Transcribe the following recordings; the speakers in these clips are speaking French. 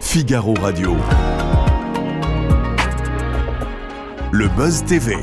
Figaro Radio. Le Buzz TV.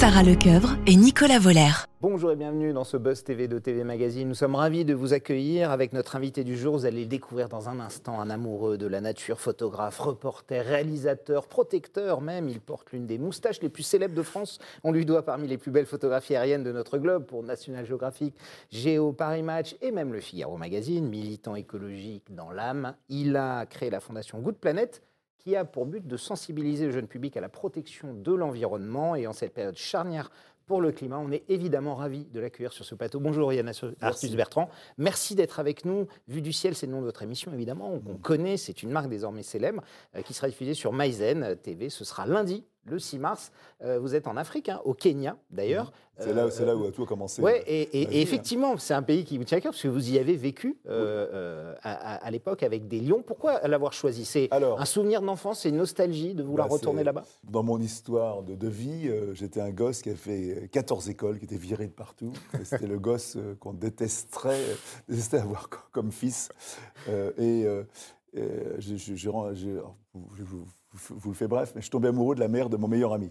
Sarah Lecoeuvre et Nicolas Voller. Bonjour et bienvenue dans ce Buzz TV de TV Magazine. Nous sommes ravis de vous accueillir avec notre invité du jour. Vous allez le découvrir dans un instant, un amoureux de la nature, photographe, reporter, réalisateur, protecteur même. Il porte l'une des moustaches les plus célèbres de France. On lui doit parmi les plus belles photographies aériennes de notre globe pour National Geographic, Géo, Paris Match et même le Figaro Magazine. Militant écologique dans l'âme, il a créé la fondation Good Planet qui a pour but de sensibiliser le jeune public à la protection de l'environnement. Et en cette période charnière pour le climat, on est évidemment ravis de l'accueillir sur ce plateau. Bonjour Yann Arthus Bertrand, merci d'être avec nous. Vue du ciel, c'est le nom de votre émission évidemment, qu'on connaît, c'est une marque désormais célèbre, euh, qui sera diffusée sur Maizen TV. Ce sera lundi le 6 mars. Euh, vous êtes en Afrique, hein, au Kenya d'ailleurs. Mhm. C'est là, là, où tout a commencé. Ouais, et, et, effectivement, c'est un pays qui vous tient à cœur parce que vous y avez vécu euh, euh, à, à l'époque avec des lions. Pourquoi l'avoir choisi? C'est un souvenir d'enfance, c'est une nostalgie de vouloir bah, retourner là-bas? Dans mon histoire de, de vie, j'étais un gosse qui a fait 14 écoles, qui était viré de partout. C'était le gosse qu'on détesterait, détestait avoir comme fils. et je, je, je, vous le faites bref, mais je suis tombé amoureux de la mère de mon meilleur ami.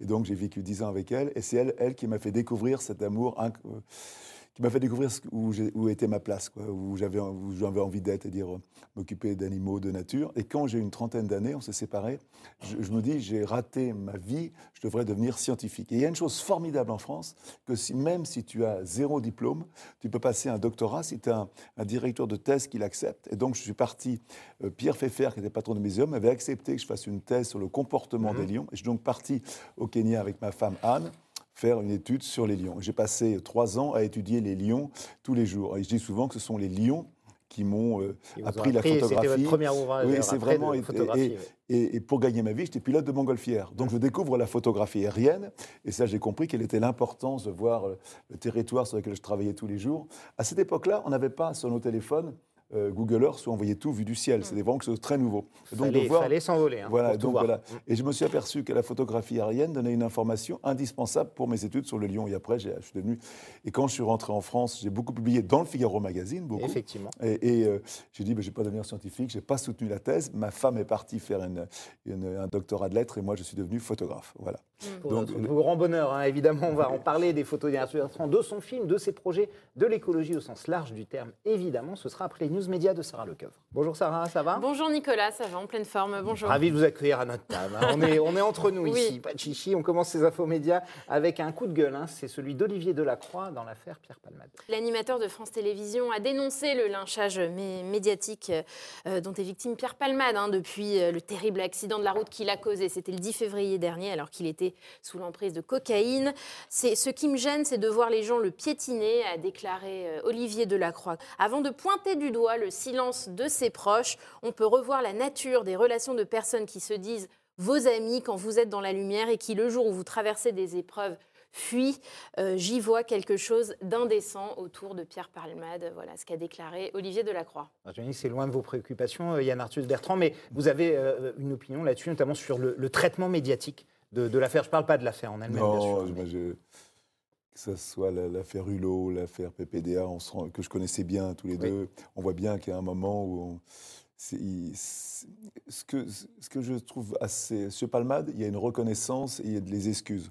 et donc j'ai vécu dix ans avec elle, et c'est elle, elle qui m'a fait découvrir cet amour qui m'a fait découvrir où, où, était ma place, quoi, où j'avais envie d'être, c'est-à-dire euh, m'occuper d'animaux, de nature. Et quand j'ai une trentaine d'années, on s'est séparés, je, me dis, j'ai raté ma vie, je devrais devenir scientifique. Et il y a une chose formidable en France, que si, même si tu as zéro diplôme, tu peux passer un doctorat si tu as un, directeur de thèse qui l'accepte. Et donc je suis parti, euh, Pierre Pfeffer, qui était patron de muséum, avait accepté que je fasse une thèse sur le comportement mmh. des lions. Et je suis donc parti au Kenya avec ma femme Anne faire une étude sur les lions. J'ai passé trois ans à étudier les lions tous les jours. Et je dis souvent que ce sont les lions qui m'ont euh, appris, la photographie. C'était votre premier ouvrage. Oui, c'est vraiment. Et, et, et, pour gagner ma vie, j'étais pilote de montgolfière. Donc je découvre la photographie aérienne. Et ça, j'ai compris quelle était l'importance de voir le territoire sur lequel je travaillais tous les jours. À cette époque-là, on n'avait pas sur nos téléphones euh, Google Earth où on voyait tout vu du ciel. C'est vraiment quelque chose de très nouveau. Il fallait, fallait s'envoler. Hein, voilà, donc voilà. Et je me suis aperçu que la photographie aérienne donnait une information indispensable pour mes études sur le lion. Et après, je suis devenu. Et quand je suis rentré en France, j'ai beaucoup publié dans le Figaro Magazine, beaucoup. Effectivement. Et, euh, j'ai dit, ben, je ne vais pas devenir scientifique, je n'ai pas soutenu la thèse. Ma femme est partie faire un doctorat de lettres et moi, je suis devenu photographe. Voilà. Pour donc, notre grand bonheur, hein, évidemment, on va en parler des photos de son film, de ses projets, de l'écologie au sens large du terme. Évidemment, ce sera après les news médias de Sarah Lecoeuvre. Bonjour Sarah, ça va? Bonjour Nicolas, ça va en pleine forme. Bonjour. Ravi de vous accueillir à notre table. Hein. On, est, on est entre nous ici, pas de chichi. On commence ces infos médias avec un coup de gueule. Hein. C'est celui d'Olivier Delacroix dans l'affaire Pierre Palmade. L'animateur de France Télévisions a dénoncé le lynchage médiatique euh, dont est victime Pierre Palmade depuis euh, le terrible accident de la route qu'il a causé. C'était le 10 février dernier alors qu'il était sous l'emprise de cocaïne. Ce qui me gêne, c'est de voir les gens le piétiner, a déclaré euh, Olivier Delacroix. Avant de pointer du doigt le silence de ses proches, on peut revoir la nature des relations de personnes qui se disent vos amis quand vous êtes dans la lumière et qui, le jour où vous traversez des épreuves, fuient. Euh, j'y vois quelque chose d'indécent autour de Pierre Palmade. Voilà ce qu'a déclaré Olivier Delacroix. Ah, c'est loin de vos préoccupations, euh, Yann Arthus Bertrand, mais vous avez une opinion là-dessus, notamment sur le traitement médiatique de, l'affaire. Je ne parle pas de l'affaire en elle-même, bien sûr. Que ce soit l'affaire Hulot, l'affaire PPDA, on que je connaissais bien tous les deux, on voit bien qu'il y a un moment où ce, que, ce que je trouve assez... Sur Palmade, il y a une reconnaissance et il y a des excuses.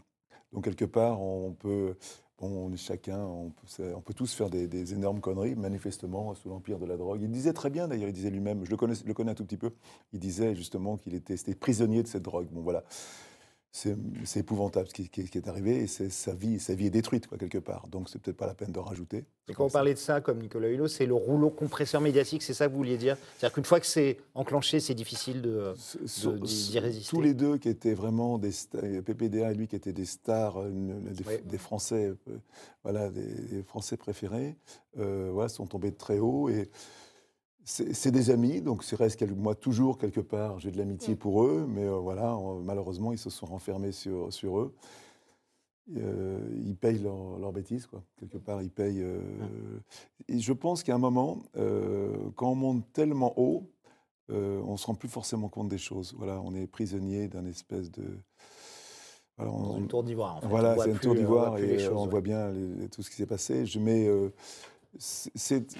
Donc quelque part, on peut... Bon, chacun, on peut, on peut, tous faire des, énormes conneries, manifestement, sous l'empire de la drogue. Il disait très bien, d'ailleurs, il disait lui-même, je le connais, le connais un tout petit peu, il disait justement qu'il était, était prisonnier de cette drogue. Bon, voilà c'est épouvantable ce qui, qui- qui est arrivé et sa vie, sa vie est détruite quoi, quelque part. Donc c'est peut-être pas la peine de rajouter. Et quand vous parlez de ça, comme Nicolas Hulot, c'est le rouleau compresseur médiatique, c'est ça que vous vouliez dire? C'est-à-dire qu'une fois que c'est enclenché, c'est difficile d'y- résister. Tous les deux qui étaient vraiment des PPDA et lui qui étaient des stars, une- des, Français, euh, voilà, des, des Français préférés, euh, voilà, sont tombés de très haut et c'est des amis, donc c'est reste moi toujours quelque part, j'ai de l'amitié Mm. pour eux, mais euh, voilà, on- malheureusement ils se sont renfermés sur, sur eux. Euh, ils payent leurs leur bêtises, quoi. Quelque part, ils payent. euh, Et je pense qu'à un moment, quand on monte tellement haut, on ne se rend plus forcément compte des choses. Voilà, on est prisonnier d'un espèce de. Voilà, on- Dans une tour d'ivoire. en fait. Voilà, c'est une tour d'ivoire et choses, on ouais. voit bien les- tout ce qui s'est passé. Je mets. c'est-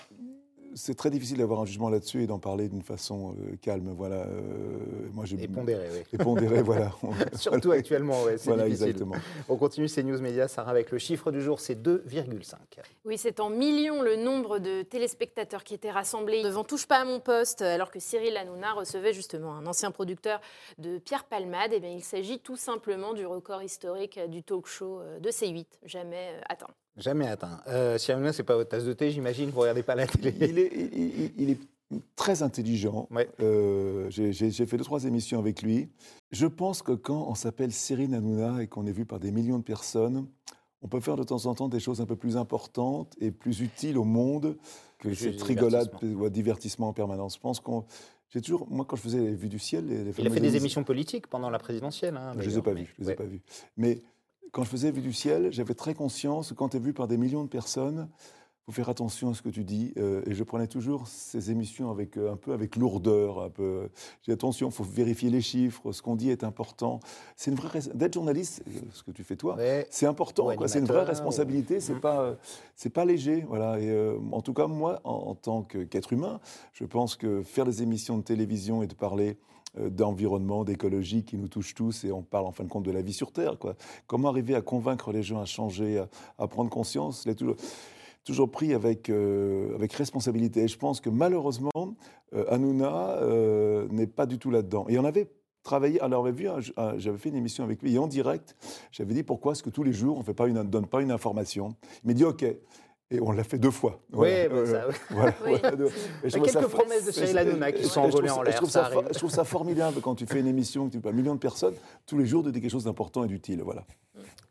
c'est très difficile d'avoir un jugement là-dessus et d'en parler d'une façon euh, calme. Voilà. euh, moi, j'ai Et pondéré, oui. et pondéré, voilà. Surtout actuellement, ouais, c'est Voilà, difficile. exactement. On continue ces news médias, Sarah, avec le chiffre du jour, c'est 2,5. Oui, c'est en millions le nombre de téléspectateurs qui étaient rassemblés devant Touche pas à mon poste, alors que Cyril Hanouna recevait justement un ancien producteur de Pierre Palmade. Eh bien, il s'agit tout simplement du record historique du talk show euh, de C8, jamais euh, atteint. Jamais atteint. Euh, Hanouna, c'est pas votre tasse de thé, j'imagine, vous regardez pas la télé. il, est, il- il- il est très intelligent. Ouais. Euh, J'ai fait deux, trois émissions avec lui. Je pense que quand on s'appelle Cyril Hanouna et qu'on est vu par des millions de personnes, on peut faire de temps en temps des choses un peu plus importantes et plus utiles au monde que cette rigolade divertissement. divertissement en permanence. Je pense qu'on. J'ai toujours, moi, quand je faisais les vues du ciel, les, les Il a fait des émissions- politiques pendant la présidentielle. hein, je ne les ai pas vus, je les ai pas vus. Mais quand je faisais Vue du ciel, j'avais très conscience que quand tu es vu par des millions de personnes, faut faire attention à ce que tu dis. euh, et je prenais toujours ces émissions avec euh, un peu avec lourdeur, un peu. J'ai attention, il faut vérifier les chiffres, ce qu'on dit est important. C'est une vraie res- d'être journaliste, euh, ce que tu fais toi. Ouais. C'est important, Ou c'est une vraie responsabilité, c'est Mhm. pas, euh, c'est pas léger, voilà. Et euh, en tout cas, moi, en, en tant que- qu'être humain, je pense que faire des émissions de télévision et de parler euh, d'environnement, d'écologie qui nous touche tous, et on parle en fin de compte de la vie sur Terre, quoi. Comment arriver à convaincre les gens à changer, à, à prendre conscience, toujours, toujours pris avec, euh, avec responsabilité. Et je pense que malheureusement, euh, Hanouna euh, n'est pas du tout là-dedans. Et on avait travaillé, alors on avait vu, j'avais fait une émission avec lui, et en direct, j'avais dit pourquoi est-ce que tous les jours on ne donne pas une information? Il m'a dit OK. Et on l'a fait deux fois. Oui, Voilà. bah, Euh, ça, oui. voilà, Oui. voilà, deux. Et je Il y a trouve ça quelques promesses de et- Hanouna qui sont envolées ça- en je l'air, trouve ça ça. Je trouve ça formidable quand tu fais une émission, que tu as un million de personnes, tous les jours de dire quelque chose d'important et d'utile. Voilà.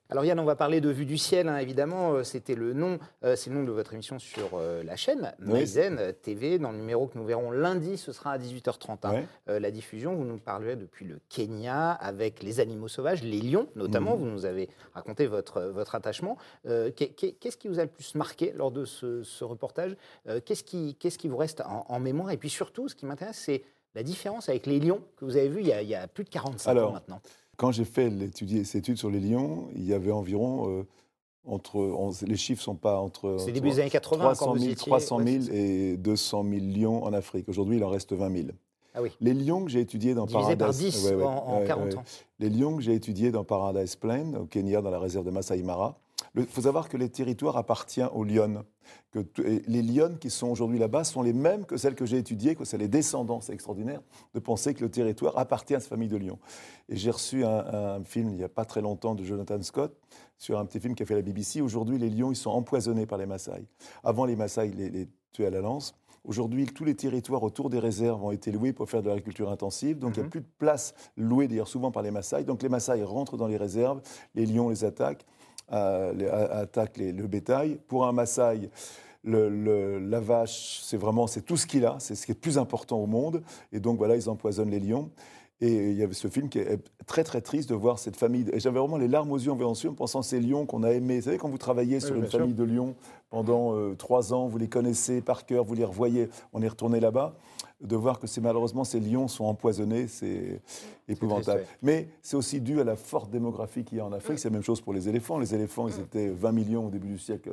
Alors Yann, on va parler de Vue du ciel, hein, évidemment. Euh, C'était le nom, euh, c'est le nom de votre émission sur euh, la chaîne Oui. Euh, TV. Dans le numéro que nous verrons lundi, ce sera à 18h30. hein. Euh, la diffusion, vous nous parlerez depuis le Kenya avec les animaux sauvages, les lions notamment. Mhm. Vous nous avez raconté votre, votre attachement. Qu'est- qu'est- Qu'est-ce qui vous a le plus marqué lors de ce, ce reportage? Qu'est-ce qui, qu'est-ce qui vous reste en, en mémoire? Et puis surtout, ce qui m'intéresse, c'est la différence avec les lions que vous avez vus il y a, il y a plus de 45 ans maintenant. Quand j'ai fait cette étude sur les lions, il y avait environ euh, entre, on- les chiffres sont pas entre, C'est début des années 80 quand 300 vous 000, étiez- 300 ouais, 000 c'est ça. et 200 000 lions en Afrique. Aujourd'hui, il en reste 20 000. Ah oui. Les lions que j'ai étudiés dans Divisé Paradise, 10 ouais, ouais, en, en ouais, 40 ouais. ans. Les lions que j'ai étudiés dans Paradise Plain, au Kenya, dans la réserve de Masai Mara. Il faut savoir que les territoires appartiennent aux lionnes. Que les lionnes qui sont aujourd'hui là-bas sont les mêmes que celles que j'ai étudiées, que c'est les descendants. C'est extraordinaire de penser que le territoire appartient à cette famille de lions. Et j'ai reçu un, un film il n'y a pas très longtemps de Jonathan Scott sur un petit film qu'a fait la BBC. Aujourd'hui, les lions, ils sont empoisonnés par les Maasai. Avant, les Maasai les, les tuaient à la lance. Aujourd'hui, tous les territoires autour des réserves ont été loués pour faire de l'agriculture intensive. Donc, il n'y Mhm. a plus de place louée, d'ailleurs, souvent par les Maasai. Donc, les Maasai rentrent dans les réserves, les lions les attaquent, euh, les- a- attaquent les- le bétail. Pour un Maasai, le- le- la vache, c'est vraiment c'est tout ce qu'il a, c'est ce qui est le plus important au monde. Et donc, voilà, ils empoisonnent les lions. Et il y avait ce film qui est très très triste de voir cette famille. Et j'avais vraiment les larmes aux yeux en voyant ce film, en pensant à ces lions qu'on a aimés. Vous savez, quand vous travaillez sur une sûr. famille de lions pendant euh, trois ans, vous les connaissez par cœur, vous les revoyez, on est retourné là-bas, de voir que c'est malheureusement ces lions sont empoisonnés, c'est épouvantable. triste, Mais c'est aussi dû à la forte démographie qu'il y a en Afrique. C'est la même chose pour les éléphants. Les éléphants, ils étaient 20 millions au début du siècle,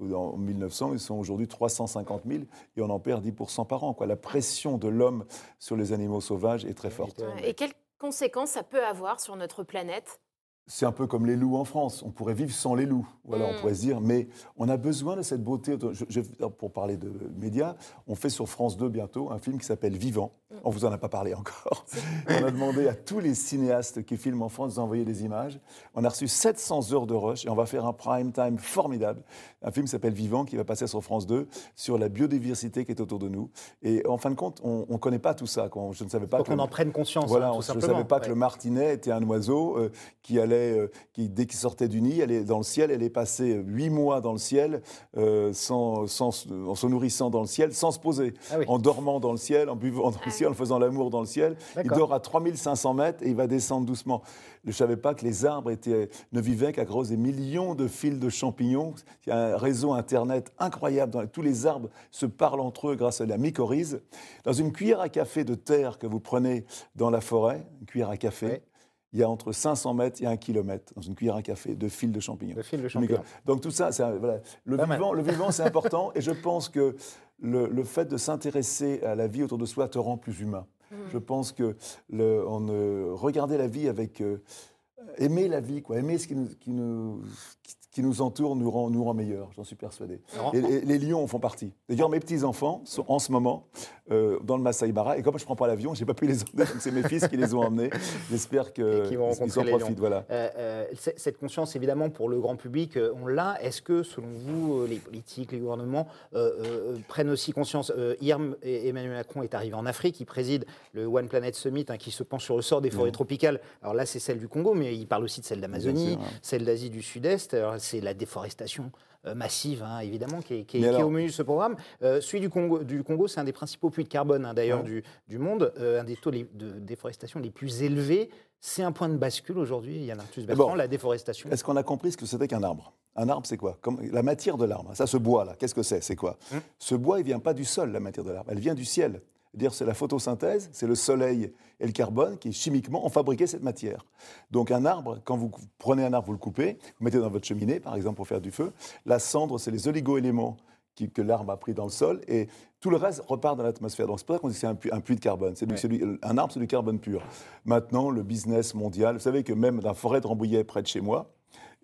euh, en 1900, ils sont aujourd'hui 350 000 et on en perd 10% par an. Quoi. La pression de l'homme sur les animaux sauvages est très forte. Et quelles conséquences ça peut avoir sur notre planète? C'est un peu comme les loups en France. On pourrait vivre sans les loups. Voilà, on Mm. pourrait se dire, mais on a besoin de cette beauté. Je- je- pour parler de médias, on fait sur France 2 bientôt un film qui s'appelle Vivant. On vous en a pas parlé encore. on a demandé à tous les cinéastes qui filment en France d'envoyer des images. On a reçu 700 heures de rush et on va faire un prime time formidable. Un film qui s'appelle Vivant qui va passer sur France 2 sur la biodiversité qui est autour de nous. Et en fin de compte, on ne connaît pas tout ça. quoi. Je ne savais pas qu'on en prenne conscience, Voilà, hein, on- je ne savais pas que le martinet était un oiseau euh, qui allait, euh, qui, dès qu'il sortait du nid, allait dans le ciel, elle est passée huit mois dans le ciel, euh, sans, sans- en se nourrissant dans le ciel, sans se poser, Ah oui. en dormant dans le ciel, en buvant dans le ciel, en faisant l'amour dans le ciel. Il dort à 3500 mètres et il va descendre doucement. Je ne savais pas que les arbres étaient, ne vivaient qu'à cause des millions de fils de champignons. Un réseau Internet incroyable. Dans, tous les arbres se parlent entre eux grâce à la mycorhize. Dans une cuillère à café de terre que vous prenez dans la forêt, une cuillère à café, Ouais. il y a entre 500 mètres et 1 km dans une cuillère à café de fils de champignons. De fils de champignons. Donc tout ça, c'est un- voilà. le, vivant, le vivant, c'est important. et je pense que le, le fait de s'intéresser à la vie autour de soi te rend plus humain. Je pense que le, on, euh, regarder la vie avec... euh, aimer la vie, quoi. aimer ce qui nous, qui nous, qui- nous entoure nous rend, nous rend meilleurs, j'en suis persuadé. Et, et les lions en font partie. D'ailleurs, mes petits-enfants sont en ce moment euh, dans le Masai Mara, et comme je ne prends pas l'avion, je n'ai pas pu les emmener, donc c'est mes fils qui les ont emmenés. J'espère qu'ils rencontrer en profitent. Voilà. Euh, euh, cette conscience, évidemment, pour le grand public, euh, on l'a. Est-ce que, selon vous, euh, les politiques, les gouvernements euh, euh, prennent aussi conscience euh, Hier, Emmanuel Macron est arrivé en Afrique. Il préside le One Planet Summit hein, qui se penche sur le sort des forêts Ouais. tropicales. Alors là, c'est celle du Congo, mais il parle aussi de celle d'Amazonie, celle d'Asie du Sud-Est. Alors, C'est la déforestation euh, massive, hein, évidemment, qui est, qui est- Mais qui est alors- au menu de ce programme. Euh, celui du Congo, du Congo c'est un des principaux puits de carbone, hein, d'ailleurs, Ouais. du, du monde, euh, un des taux de déforestation les plus élevés. C'est un point de bascule aujourd'hui, Yann Arthus Bertrand, D'abord, la déforestation. Est-ce qu'on a compris ce que c'était qu'un arbre? Un arbre, c'est quoi? Comme La matière de l'arbre. Ça, ce bois-là, qu'est-ce que c'est? C'est quoi? Hum. Ce bois, il vient pas du sol, la matière de l'arbre. Elle vient du ciel. C'est-à-dire, c'est la photosynthèse, c'est le soleil et le carbone qui, chimiquement, ont fabriqué cette matière. Donc, un arbre, quand vous prenez un arbre, vous le coupez, vous mettez dans votre cheminée, par exemple, pour faire du feu. La cendre, c'est les oligo-éléments que l'arbre a pris dans le sol et tout le reste repart dans l'atmosphère. Donc c'est pour ça qu'on dit que c'est un, puits- un puits de carbone. C'est Ouais. un arbre, c'est du carbone pur. Maintenant, le business mondial, vous savez que même dans la forêt de Rambouillet, près de chez moi,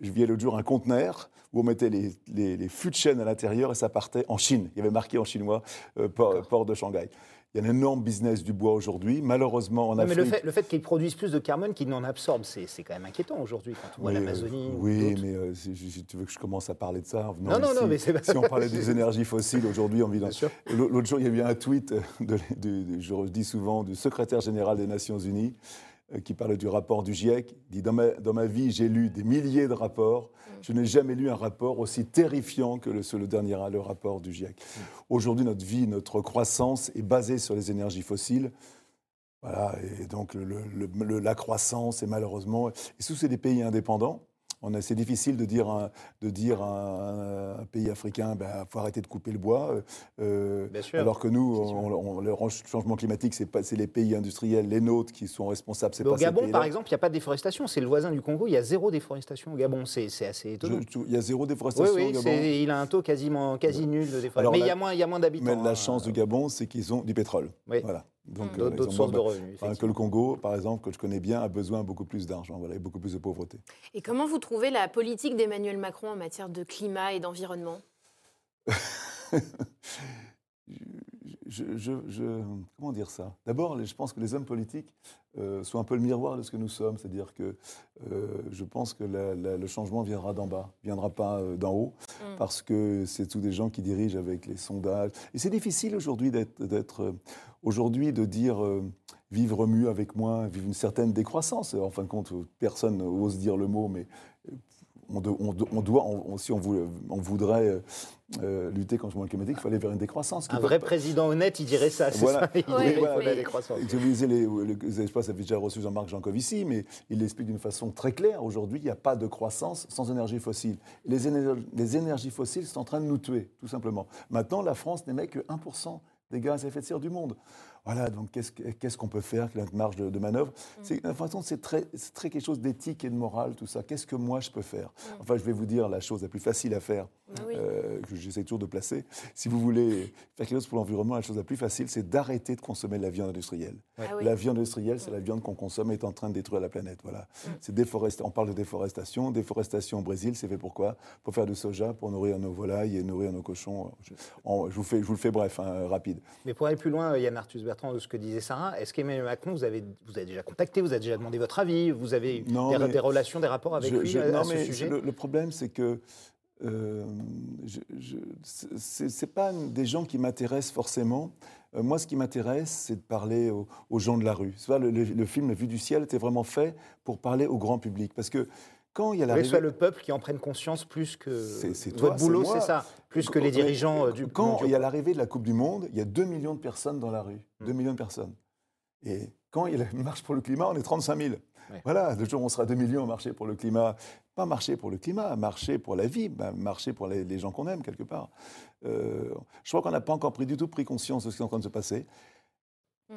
je vivais l'autre jour un conteneur où on mettait les, les, les fûts de chêne à l'intérieur et ça partait en Chine. Il y avait marqué en chinois euh, port, port de Shanghai. Il y a un énorme business du bois aujourd'hui. Malheureusement, en mais le Afrique. fait, le fait qu'ils produisent plus de carbone qu'ils n'en absorbent, c'est quand même inquiétant aujourd'hui quand on voit Oui, euh, l'Amazonie. ou Oui, mais euh, si, tu veux que je commence à parler de ça Non, non, ici, non, mais c'est pas- Si on parlait des énergies fossiles, aujourd'hui, on vit dans... Bien sûr. L'au- L'autre jour, il y a eu un tweet, euh, de, de- de- je dis souvent, du secrétaire général des Nations Unies euh, qui parlait du rapport du GIEC. Dit dans ma, dans ma vie, j'ai lu des milliers de rapports. Je n'ai jamais lu un rapport aussi terrifiant que le, le dernier le rapport du GIEC. Aujourd'hui, notre vie, notre croissance est basée sur les énergies fossiles. Voilà, et donc le- le- le- la croissance est malheureusement. Et si c'est des pays indépendants, c'est difficile de dire, un, de dire à un, un pays africain, il ben, faut arrêter de couper le bois. euh, euh, Bien sûr. alors que nous, on, on- le changement climatique, c'est les pays industriels, les nôtres, qui sont responsables. pas au Gabon, par exemple, il n'y a pas de déforestation. C'est le voisin du Congo, il y a zéro déforestation au Gabon. C'est assez étonnant. Il y a zéro Oui, déforestation oui, au Gabon. il a un taux quasiment quasi nul de déforestation. Mais il y la- a moins, il y a moins d'habitants. Mais la hein. chance du Gabon, c'est qu'ils ont du pétrole. Oui. Voilà. Donc, Mm. euh, D'autres sources de moins- revenus. Enfin, que le Congo, par exemple, que je connais bien, a besoin beaucoup plus d'argent, voilà, et beaucoup plus de pauvreté. Et comment vous trouvez la politique d'Emmanuel Macron en matière de climat et d'environnement? je, je- je- comment dire ça? D'abord, je pense que les hommes politiques euh, sont un peu le miroir de ce que nous sommes. C'est-à-dire que euh, je pense que la- la- le changement viendra d'en bas, viendra pas euh, d'en haut, Mm. parce que c'est tous des gens qui dirigent avec les sondages. Et c'est difficile aujourd'hui d'être, aujourd'hui de dire vivre mieux avec moins, vivre une certaine décroissance. En fin de compte, personne n'ose dire le mot, mais on, do- on do- on doit, on- si on, voulait- voudrait euh, euh, lutter contre le changement climatique, il faut aller vers une décroissance. Un vrai pas- président honnête, il dirait ça. c'est Voilà. ça Il Oui, dirait, voilà. la décroissance. Les, le- je ne sais pas si vous avez déjà reçu Jean-Marc Jancovici, mais il l'explique d'une façon très claire. Aujourd'hui, il n'y a pas de croissance sans énergie fossile. Les, les énergies fossiles sont en train de nous tuer, tout simplement. Maintenant, la France n'émet que 1% des gaz à effet de serre du monde. Voilà, donc qu'est-ce que- qu'est-ce qu'on peut faire, quelle est notre marge de, de manœuvre C'est de toute façon, c'est très, c'est très quelque chose d'éthique et de morale, tout ça. Qu'est-ce que moi je peux faire Enfin, je vais vous dire la chose la plus facile à faire, Bah oui. euh, que j'essaie toujours de placer. Si vous voulez faire quelque chose pour l'environnement, la chose la plus facile, c'est d'arrêter de consommer de la viande industrielle. Ah oui. La viande industrielle, c'est la viande qu'on consomme et est en train de détruire la planète. Voilà. C'est déforest- On parle de déforestation. Déforestation au Brésil, c'est fait pour quoi? Pour faire du soja, pour nourrir nos volailles et nourrir nos cochons. Je, vous, fais, je vous le fais bref, hein, rapide. Mais pour aller plus loin, Yann Arthus Bertrand, de ce que disait Sarah, est-ce qu'Emmanuel Macron, vous avez, vous avez déjà contacté, vous avez déjà demandé votre avis, vous avez Non, des, relations, des rapports avec Je- lui je- à, à ce mais sujet le, le problème, c'est que euh, c'est c'est pas des gens qui m'intéressent forcément. Euh, moi, ce qui m'intéresse, c'est de parler aux, aux gens de la rue. Le, le- le film La Vue du ciel était vraiment fait pour parler au grand public, parce que quand il y a voulez que ce soit le peuple qui en prenne conscience plus que C'est- votre boulot, c'est ça, plus que les dirigeants euh, du Quand il y a l'arrivée de la Coupe du Monde, il y a 2 millions de personnes dans la rue. 2 millions de personnes. Et quand il y a la marche pour le climat, on est 35 000. Ouais. Voilà, le jour où on sera 2 millions à marcher pour le climat, pas marcher pour le climat, marcher pour la vie, ben, marcher pour les, les gens qu'on aime quelque part. Euh, je crois qu'on n'a pas encore pris du tout pris conscience de ce qui est en train de se passer.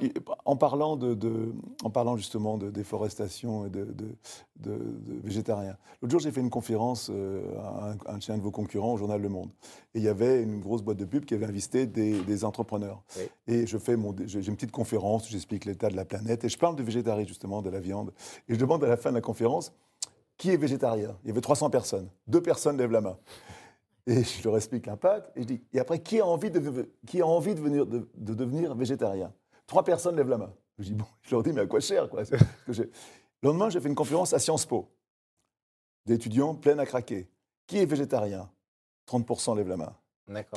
Et en, parlant de, de- en parlant justement de déforestation et de, de, végétariens, l'autre jour j'ai fait une conférence euh, à un, un de un de vos concurrents au journal Le Monde. Et il y avait une grosse boîte de pub qui avait invité des, des entrepreneurs. Oui. Et je fais mon, j'ai une petite conférence où j'explique l'état de la planète et je parle de végétarisme justement, de la viande. Et je demande à la fin de la conférence qui est végétarien? Il y avait 300 personnes. Deux personnes lèvent la main. Et je leur explique l'impact. Et je dis, et après, qui a envie de, qui a envie de, venir, de, de devenir végétarien? Trois personnes lèvent la main. Je dis, bon, je leur dis, mais à quoi cher quoi? Le lendemain, j'ai fait une conférence à Sciences Po. D'étudiants pleins à craquer. Qui est végétarien? 30% lèvent la main.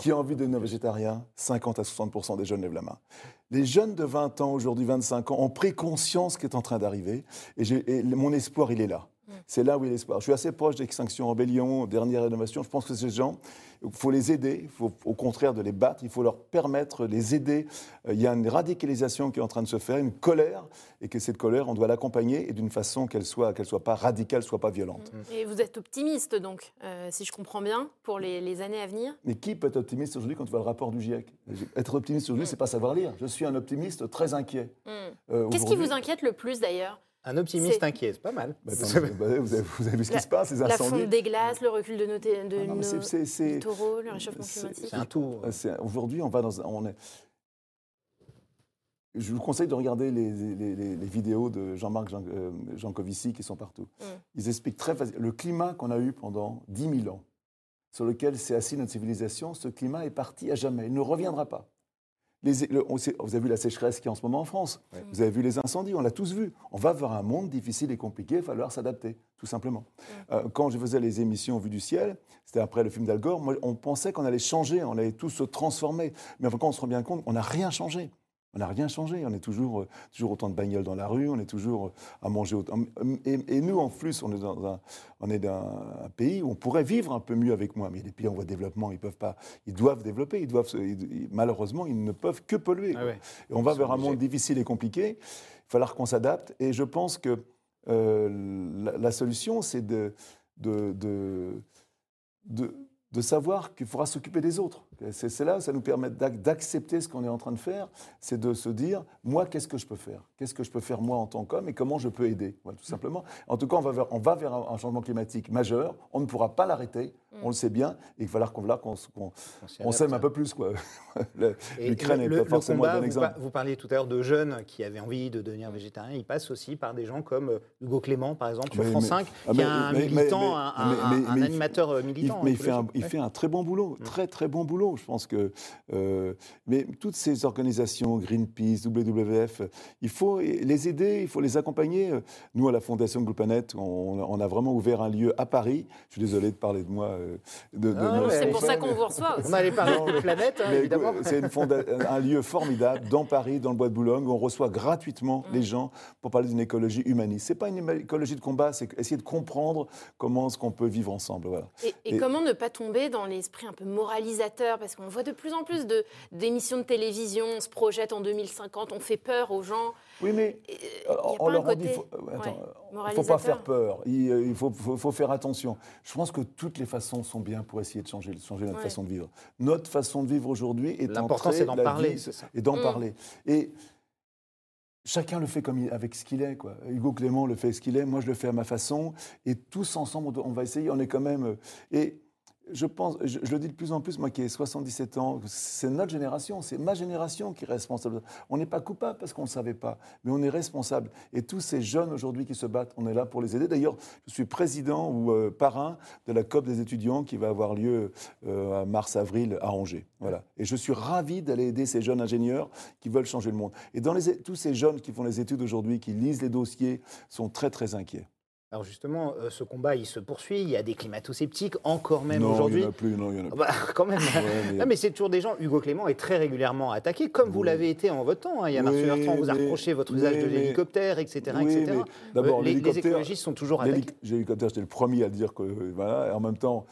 Qui a envie de devenir végétarien? 50 à 60% des jeunes lèvent la main. Les jeunes de 20 ans, aujourd'hui 25 ans, ont pris conscience ce qui est en train d'arriver. Et mon espoir, il est là. C'est là où il est l'espoir. Je suis assez proche d'Extinction Rebellion, dernière rénovation. Je pense que ces gens, il faut les aider. Il faut au contraire de les battre. Il faut leur permettre, les aider. Euh, Il y a une radicalisation qui est en train de se faire, une colère. Et que cette colère, on doit l'accompagner et d'une façon qu'elle soit, qu'elle soit pas radicale, soit pas violente. Et vous êtes optimiste, donc, euh, si je comprends bien, pour les, les années à venir? Mais qui peut être optimiste aujourd'hui quand tu vois le rapport du GIEC? Être optimiste aujourd'hui, c'est pas savoir lire. Je suis un optimiste très inquiet. Hmm. Euh, Qu'est-ce qui vous inquiète le plus, d'ailleurs? Un optimiste inquiet, c'est pas mal. Bah, attends, vous, avez, vous avez- vous avez vu ce qui se passe, les La incendies fonte des glaces, le recul de nos, de Ah non, nos c'est- c'est- littoraux, le réchauffement climatique C'est un tout. C'est- Aujourd'hui, on va dans un- on est. Je vous conseille de regarder les, les- les- les vidéos de Jean-Marc Jean, euh, Jancovici qui sont partout. Mm. Ils expliquent très facilement. Le climat qu'on a eu pendant 10 000 ans, sur lequel s'est assis notre civilisation, ce climat est parti à jamais. Il ne reviendra pas. Les- le- on sait- vous avez vu la sécheresse qui est en ce moment en France. Vous avez vu les incendies, on l'a tous vu. On va vers un monde difficile et compliqué, il va falloir s'adapter, tout simplement. Euh, quand je faisais les émissions Vue du ciel, c'était après le film d'Al Gore, moi, on pensait qu'on allait changer, on allait tous se transformer. Mais enfin, quand on se rend bien compte, on n'a rien changé. On n'a rien changé. On est toujours, euh, toujours autant de bagnoles dans la rue, on est toujours euh, à manger autant. Et, et nous, en plus, on est dans un, on est dans un pays où on pourrait vivre un peu mieux avec moi. Mais les pays en voie de développement, ils peuvent pas, ils doivent développer, ils doivent, ils- malheureusement, ils ne peuvent que polluer. Ah quoi. ouais. Et on va Ils vers un obligés. monde difficile et compliqué. Il va falloir qu'on s'adapte. Et je pense que euh, la, la solution, c'est de, de, de, de, de savoir qu'il faudra s'occuper des autres. C'est là ça nous permet d'ac- d'accepter ce qu'on est en train de faire. C'est de se dire, moi, qu'est-ce que je peux faire? Qu'est-ce que je peux faire moi en tant qu'homme et comment je peux aider? Voilà, Tout simplement. En tout cas, on va vers, on va vers un, changement climatique majeur. On ne pourra pas l'arrêter. On le sait bien. Et il va falloir qu'on adapte. s'aime un peu plus. quoi. L'Ukraine n'est le- pas forcément le un combat, bon vous, exemple. vous parliez tout à l'heure de jeunes qui avaient envie de devenir végétariens. Il passe aussi par des gens comme euh, Hugo Clément, par exemple, sur Mais- France mais- 5, ah, qui est mais- un mais- militant, mais- un, un- mais- mais- un mais il- animateur euh, Il, militant. mais il fait, un, écologique. il fait un très bon boulot, très très bon boulot. Je pense que. euh, mais toutes ces organisations, Greenpeace, WWF, il faut les aider, il faut les accompagner. Nous, à la Fondation Gloupanet, on, on a vraiment ouvert un lieu à Paris. Je suis désolé de parler de moi. euh, de, de Ah ouais, C'est pour ça qu'on vous reçoit aussi. On allait parler de planète, hein, évidemment. C'est un lieu formidable dans Paris, dans le bois de Boulogne, où on reçoit gratuitement les gens pour parler d'une écologie humaniste. C'est pas une écologie de combat, c'est essayer de comprendre comment est-ce qu'on peut vivre ensemble. Voilà. Et, et Et- comment ne pas tomber dans l'esprit un peu moralisateur Parce qu'on voit de plus en plus de- d'émissions de, télévision, on se projette en 2050, on fait peur aux gens. Oui, mais Euh, on un leur côté, dit, faut, euh, attends, ouais, euh, il faut pas faire peur, il, euh, il faut, faut- faut faire attention. Je pense que toutes les façons sont bien pour essayer de changer, changer notre Ouais. façon de vivre. Notre façon de vivre aujourd'hui est L'important, c'est d'en parler, vie et d'en Mm. parler. Et chacun le fait comme il- avec ce qu'il est. Quoi. Hugo Clément le fait ce qu'il est, moi je le fais à ma façon. Et tous ensemble, on va essayer. On est quand même. euh, Et je pense, je, le dis de plus en plus, moi qui ai 77 ans, c'est notre génération, c'est ma génération qui est responsable. On n'est pas coupable parce qu'on ne savait pas, mais on est responsable. Et tous ces jeunes aujourd'hui qui se battent, on est là pour les aider. D'ailleurs, je suis président ou euh, parrain de la COP des étudiants qui va avoir lieu euh, à mars-avril à Angers. Voilà. Et je suis ravi d'aller aider ces jeunes ingénieurs qui veulent changer le monde. Et dans tous ces jeunes qui font les études aujourd'hui, qui lisent les dossiers, sont très très inquiets. Alors justement, euh, ce combat, il se poursuit. Il y a des climato-sceptiques, encore même non, il aujourd'hui. n'y en a plus, non, il y en a Ah plus. bah, quand même. Ouais, mais- Non, mais c'est toujours des gens. Hugo Clément est très régulièrement attaqué, comme vous l'avez été en votre temps. hein. Il y a Marcel Oui, Bertrand, vous a mais- reproché votre usage de mais- l'hélicoptère, etc. Oui, etc. mais d'abord, Euh, les, écologistes sont toujours attaqués. L'hélic- L'hélicoptère, j'étais le premier à dire que. euh, Voilà, et en même temps,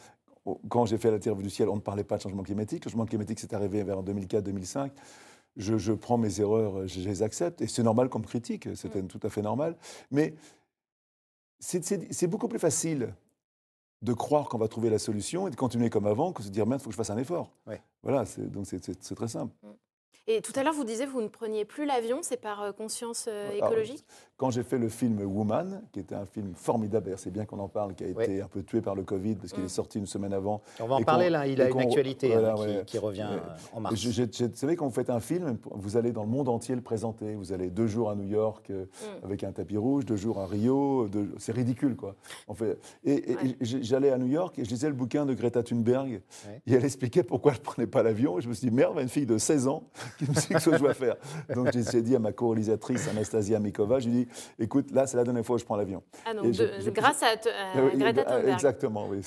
quand j'ai fait la Terre du ciel, on ne parlait pas de changement climatique. Le changement climatique, c'est arrivé vers 2004-2005. Je, je prends mes erreurs, je, je les accepte. Et c'est normal qu'on me critique, c'était tout à fait normal. Mais c'est- c'est c'est beaucoup plus facile de croire qu'on va trouver la solution et de continuer comme avant que de se dire, merde, il faut que je fasse un effort. Ouais. Voilà, c'est- donc c'est- c'est c'est très simple. Et tout à l'heure, vous disiez que vous ne preniez plus l'avion, c'est par euh, conscience euh, Alors, écologique? Quand j'ai fait le film Woman, qui était un film formidable, d'ailleurs c'est bien qu'on en parle, qui a été un peu tué par le Covid, parce qu'il Mm. est sorti une semaine avant. On va en parler là. Il a une actualité voilà, hein, qui, ouais. qui revient Ouais. euh, en mars. je- je- je- vous savez, quand vous faites un film, vous allez dans le monde entier le présenter. Vous allez deux jours à New York euh, Mm. avec un tapis rouge, deux jours à Rio. deux- C'est ridicule, quoi. En fait. Et, et- Ouais. et j- j'allais à New York et je lisais le bouquin de Greta Thunberg. Ouais. Et elle expliquait pourquoi elle ne prenait pas l'avion. Et je me suis dit, merde, une fille de 16 ans qui me dit ce que je dois faire. Donc j'ai dit à ma co-réalisatrice Anastasia Mikova, je lui ai dit, écoute, là, c'est la dernière fois que je prends l'avion. Ah, donc de- je- grâce à, te- à Ah oui, Greta ah, Thunberg. Exactement, oui.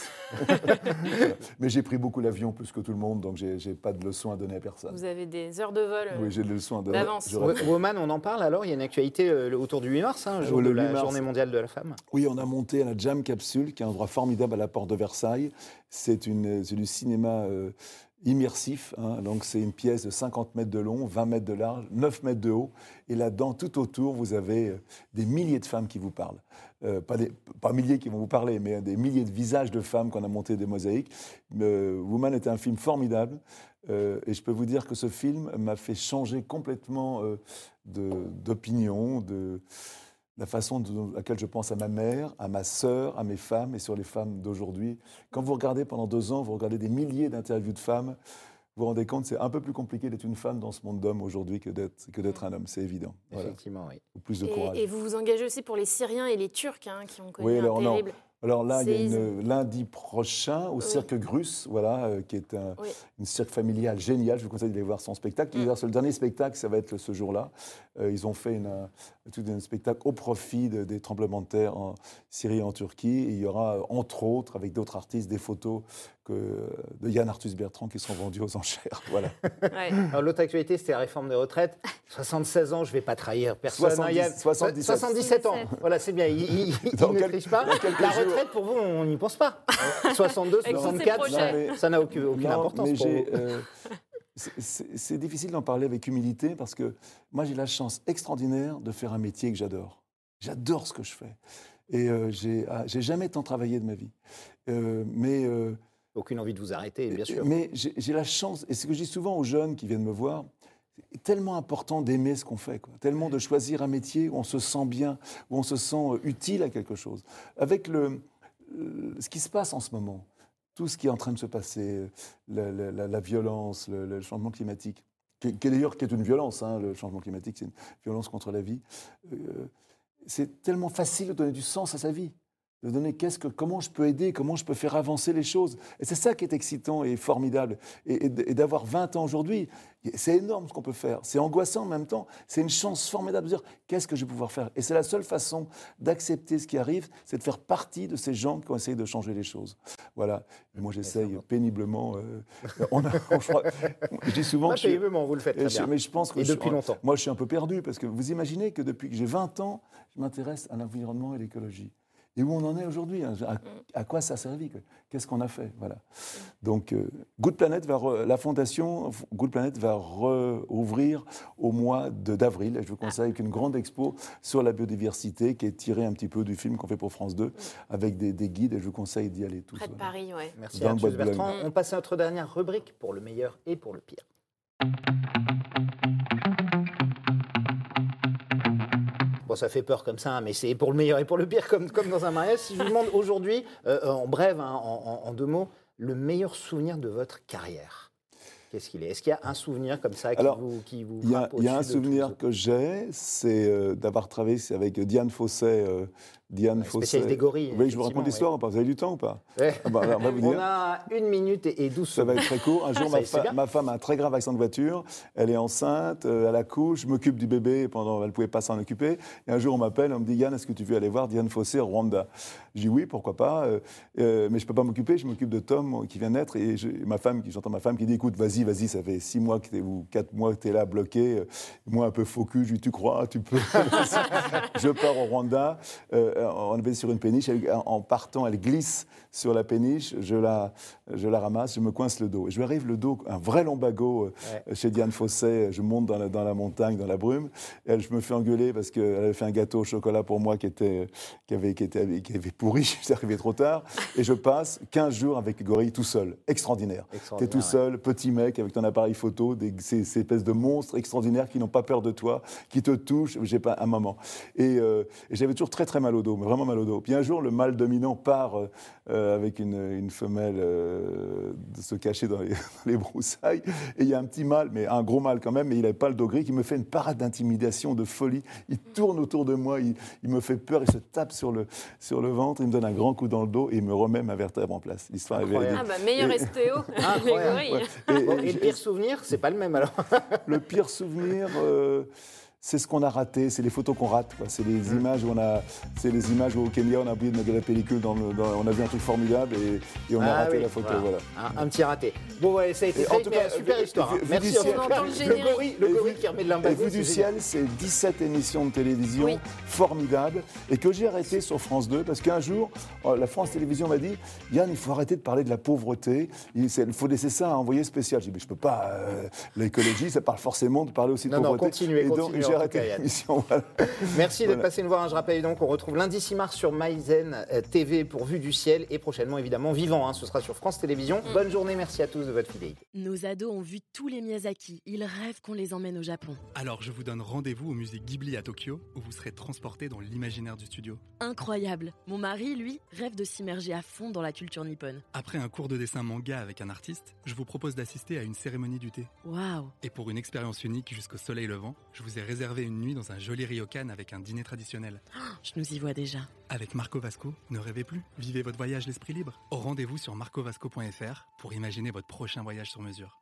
Mais j'ai pris beaucoup l'avion plus que tout le monde, donc j'ai pas de leçons à donner à personne. Vous avez des heures de vol. euh, Oui, j'ai des leçons à donner. d'avance. Woman, on en parle alors? Il y a une actualité euh, autour du 8 mars, hein, jour Euh, le de la 8 mars. Journée mondiale de la femme. Oui, on a monté à la Jam Capsule, qui est un endroit formidable à la porte de Versailles. C'est une- c'est du cinéma euh, immersif. hein. Donc, c'est une pièce de 50 mètres de long, 20 mètres de large, 9 mètres de haut. Et là-dedans, tout autour, vous avez euh, des milliers de femmes qui vous parlent. Euh, pas, des, pas milliers qui vont vous parler, mais des milliers de visages de femmes qu'on a monté des mosaïques. Euh, Woman était un film formidable. Et je peux vous dire que ce film m'a fait changer complètement d'opinion, de, la façon dont- à laquelle je pense à ma mère, à ma sœur, à mes femmes et sur les femmes d'aujourd'hui. Quand vous regardez pendant deux ans, vous regardez des milliers d'interviews de femmes, vous vous rendez compte, c'est un peu plus compliqué d'être une femme dans ce monde d'hommes aujourd'hui que d'être que d'être un homme, c'est évident. Voilà. Effectivement, oui. Ou plus de courage. Et, et vous vous engagez aussi pour les Syriens et les Turcs hein, qui ont connu Oui, un terrible. Alors là, il y a une, lundi prochain au Oui. Cirque Grus, voilà, euh, qui est un, Oui. une cirque familiale géniale. Je vous conseille d'aller voir son spectacle. Mm. C'est le dernier spectacle, ça va être ce jour-là. Euh, ils ont fait une, un, tout un spectacle au profit de- des tremblements de terre en Syrie et en Turquie. Et il y aura, euh, entre autres, avec d'autres artistes, des photos que, de Yann Arthus Bertrand qui seront vendues aux enchères. Voilà. Ouais. L'autre actualité, c'était la réforme des retraites. 76 ans, je ne vais pas trahir personne. 70, hein, il y a- 77. 77 ans. 77. Voilà, c'est bien. Il, il, ne triche pas. La. Retraite, pour vous, on n'y pense pas. 62, Avec tous ces 64, projets. ça- Non, mais- ça n'a aucune, aucune Non, importance mais pour vous. euh, c'est- difficile d'en parler avec humilité parce que moi j'ai la chance extraordinaire de faire un métier que j'adore. J'adore ce que je fais. Et euh, j'ai ah, j'ai jamais tant travaillé de ma vie. Euh, mais euh, Aucune envie de vous arrêter, bien sûr. mais j'ai j'ai la chance, et c'est ce que je dis souvent aux jeunes qui viennent me voir, tellement important d'aimer ce qu'on fait, tellement de choisir un métier où on se sent bien, où on se sent euh, utile à quelque chose. Avec le, euh, ce qui se passe en ce moment, tout ce qui est en train de se passer, la, violence, le, changement climatique, qui, qui d'ailleurs est une violence, hein, le changement climatique, c'est une violence contre la vie. euh, c'est tellement facile de donner du sens à sa vie de donner qu'est-ce que, comment je peux aider, comment je peux faire avancer les choses. Et c'est ça qui est excitant et formidable. Et, et d- et d'avoir 20 ans aujourd'hui, c'est énorme ce qu'on peut faire. C'est angoissant en même temps. C'est une chance formidable de dire qu'est-ce que je vais pouvoir faire? Et c'est la seule façon d'accepter ce qui arrive, c'est de faire partie de ces gens qui ont essayé de changer les choses. Voilà. Et moi, j'essaye péniblement. euh, on a- je, crois- je dis souvent Pas que péniblement, vous le faites très je- bien. mais je pense que Et je- depuis longtemps. Moi, je suis un peu perdu parce que vous imaginez que depuis que j'ai 20 ans, je m'intéresse à l'environnement et l'écologie. Et où on en est aujourd'hui. hein. À, à quoi ça a servi. Qu'est-ce qu'on a fait Voilà. Donc, euh, Good Planet va re- la fondation Good Planet va rouvrir au mois de- d'avril. Je vous conseille avec une grande expo sur la biodiversité qui est tirée un petit peu du film qu'on fait pour France 2 avec des, des guides. Et je vous conseille d'y aller tous. Près de voilà. Paris, ouais. Merci Boulogne. Bertrand. On passe à notre dernière rubrique pour le meilleur et pour le pire. Bon, ça fait peur comme ça, hein, mais c'est pour le meilleur et pour le pire, comme, comme dans un mariage. Si je vous demande aujourd'hui, euh, euh, en bref, hein, en, en- en deux mots, le meilleur souvenir de votre carrière, qu'est-ce qu'il est? Est-ce qu'il y a un souvenir comme ça qui Alors, vous, qui vous Il y a, y un souvenir que j'ai, c'est euh, d'avoir travaillé avec Diane Fossé. euh, Diane Fossé. spécialiste des gorilles, Oui, je vous raconte l'histoire Vous avez du temps ou pas Ouais. Ah bah, alors, on va vous On dire. a une minute et, 12 Ça va être très court. Un jour, Ça, ma, fa- femme a un très grave accident de voiture. Elle est enceinte, euh, elle accouche, je m'occupe du bébé pendant. Elle ne pouvait pas s'en occuper. Et un jour, on m'appelle, on me dit Yann, est-ce que tu veux aller voir Diane Fossé au Rwanda? Je dis oui, pourquoi pas. euh, euh, mais je ne peux pas m'occuper, je m'occupe de Tom qui vient naître. Et je- ma femme, j'entends ma femme qui dit écoute, vas-y, vas-y, ça fait six mois que t'es- ou quatre mois que tu es là bloqué. Euh, Moi, un peu cul, je lui dis tu crois, tu peux. je pars au Rwanda. Euh, on avait sur une péniche. Elle- en partant, elle glisse sur la péniche. Je la, je la ramasse, je me coince le dos. Et je lui arrive le dos, un vrai lombago euh, Ouais. chez Diane Fossé. Je monte dans la, dans la montagne, dans la brume. Et elle, je me fais engueuler parce qu'elle avait fait un gâteau au chocolat pour moi qui, était, qui, avait, qui, était, qui avait pourri. Je suis arrivé trop tard. Et je passe 15 jours avec Gorille tout seul. Extraordinaire. Tu es Extraordinaire, tout ouais. seul, petit mec, avec ton appareil photo, des, ces, ces espèces de monstres extraordinaires qui n'ont pas peur de toi, qui te touchent. J'ai pas un moment. Et, euh, et j'avais toujours très très mal au dos, mais vraiment mal au dos. Puis un jour, le mâle dominant part euh, euh, avec une, une femelle euh, de se cacher dans les, dans les broussailles. Et il y a un petit mâle, mais un gros mâle quand même, mais il n'avait pas le dos gris, qui me fait une parade d'intimidation, de folie. Il tourne autour de moi, il, il me fait peur, il se tape sur le, sur le ventre, il me donne un grand coup dans le dos et il me remet ma vertèbre en place. L'histoire est Incroyable. Ah véridique. bah, meilleur STO, les gorilles. Ouais. Et- le pire souvenir, c'est pas le même alors. le pire souvenir, euh, c'est ce qu'on a raté, c'est les photos qu'on rate. C'est les images où on a, c'est les images où au Kenya on a oublié de mettre la pellicule, dans le- dans- on a vu un truc formidable et, et on a Ah raté oui, la photo. voilà. Voilà. Un, un petit raté. Bon, ouais, ça a été fait, en tout mais cas, super vu- histoire. hein. vu- Merci. du ciel- le gorille, le gorille qui remet de l'imbago. vu du c'est ciel, c'est 17 émissions de télévision Oui. formidables et que j'ai arrêté sur France 2 parce qu'un jour, euh, la France Télévisions m'a dit Yann, il faut arrêter de parler de la pauvreté, il faut laisser ça à un envoyé spécial. J'ai dit Mais je peux pas, euh, l'écologie, ça parle forcément de parler aussi de Non, non, pauvreté. continuez, et donc continuez, en j'ai tout arrêté cas, Yann. l'émission. voilà. Merci d'être Voilà. passé nous voir. hein. Je rappelle donc qu'on retrouve lundi 6 mars sur Maïzen euh, TV pour Vue du ciel et prochainement évidemment Vivant. hein. Ce sera sur France Télévisions. Bonne journée. Merci à tous de votre fidélité. Nos ados ont vu tous les Miyazaki. Ils rêvent qu'on les emmène au Japon. Alors je vous donne rendez-vous au musée Ghibli à Tokyo, où vous serez transporté dans l'imaginaire du studio. Incroyable. Mon mari, lui, rêve de s'immerger à fond dans la culture nippone. Après un cours de dessin manga avec un artiste, je vous propose d'assister à une cérémonie du thé. Waouh. Et pour une expérience unique jusqu'au soleil levant, je vous ai réservé une nuit dans un joli ryokan avec un dîner traditionnel. Je nous y vois déjà. Avec Marco Vasco, ne rêvez plus, vivez votre voyage l'esprit libre. Au rendez-vous sur marcovasco.fr pour imaginer votre prochain voyage sur mesure.